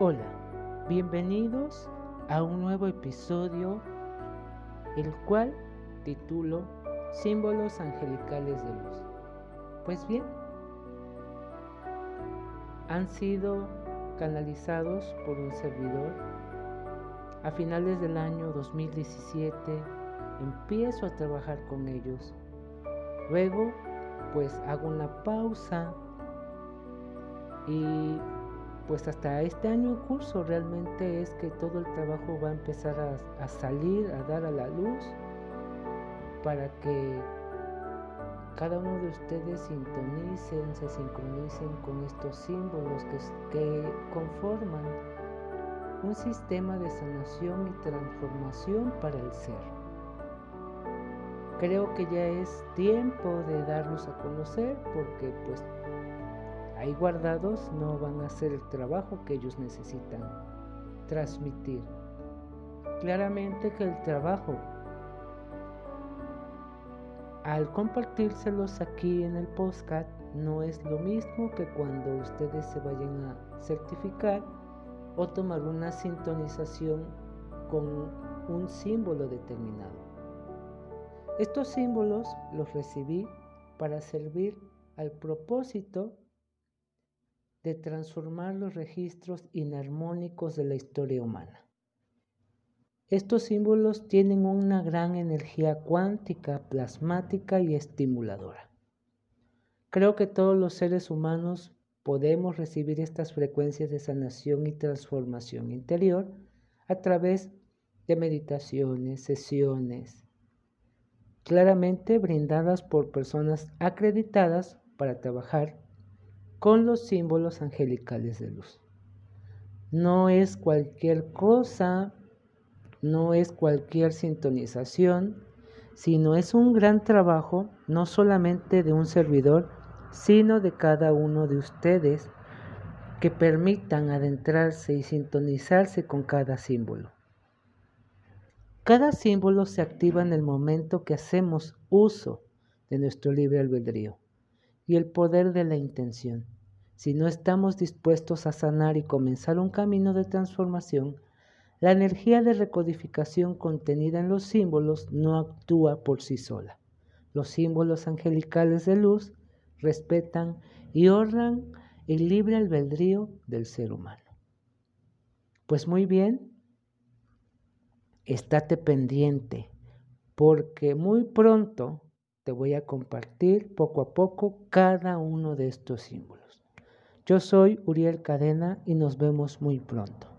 Hola, bienvenidos a un nuevo episodio, el cual titulo Símbolos Angelicales de Luz. Pues bien, han sido canalizados por un servidor. A finales del año 2017 empiezo a trabajar con ellos. Luego, pues hago una pausa y pues hasta este año en curso realmente es que todo el trabajo va a empezar a, salir, a dar a la luz, para que cada uno de ustedes sintonicen, se sincronicen con estos símbolos que, que conforman un sistema de sanación y transformación para el ser. Creo que ya es tiempo de darlos a conocer porque pues ahí guardados no van a hacer el trabajo que ellos necesitan transmitir. Claramente que el trabajo, al compartírselos aquí en el postcat, no es lo mismo que cuando ustedes se vayan a certificar o tomar una sintonización con un símbolo determinado. Estos símbolos los recibí para servir al propósito de transformar los registros inarmónicos de la historia humana. Estos símbolos tienen una gran energía cuántica, plasmática y estimuladora. Creo que todos los seres humanos podemos recibir estas frecuencias de sanación y transformación interior a través de meditaciones, sesiones, claramente brindadas por personas acreditadas para trabajar con los símbolos angelicales de luz. No es cualquier cosa, no es cualquier sintonización, sino es un gran trabajo no solamente de un servidor, sino de cada uno de ustedes que permitan adentrarse y sintonizarse con cada símbolo. Cada símbolo se activa en el momento que hacemos uso de nuestro libre albedrío y el poder de la intención. Si no estamos dispuestos a sanar y comenzar un camino de transformación, la energía de recodificación contenida en los símbolos no actúa por sí sola. Los símbolos angelicales de luz respetan y honran el libre albedrío del ser humano. Pues muy bien, estate pendiente, porque muy pronto te voy a compartir poco a poco cada uno de estos símbolos. Yo soy Uriel Cadena y nos vemos muy pronto.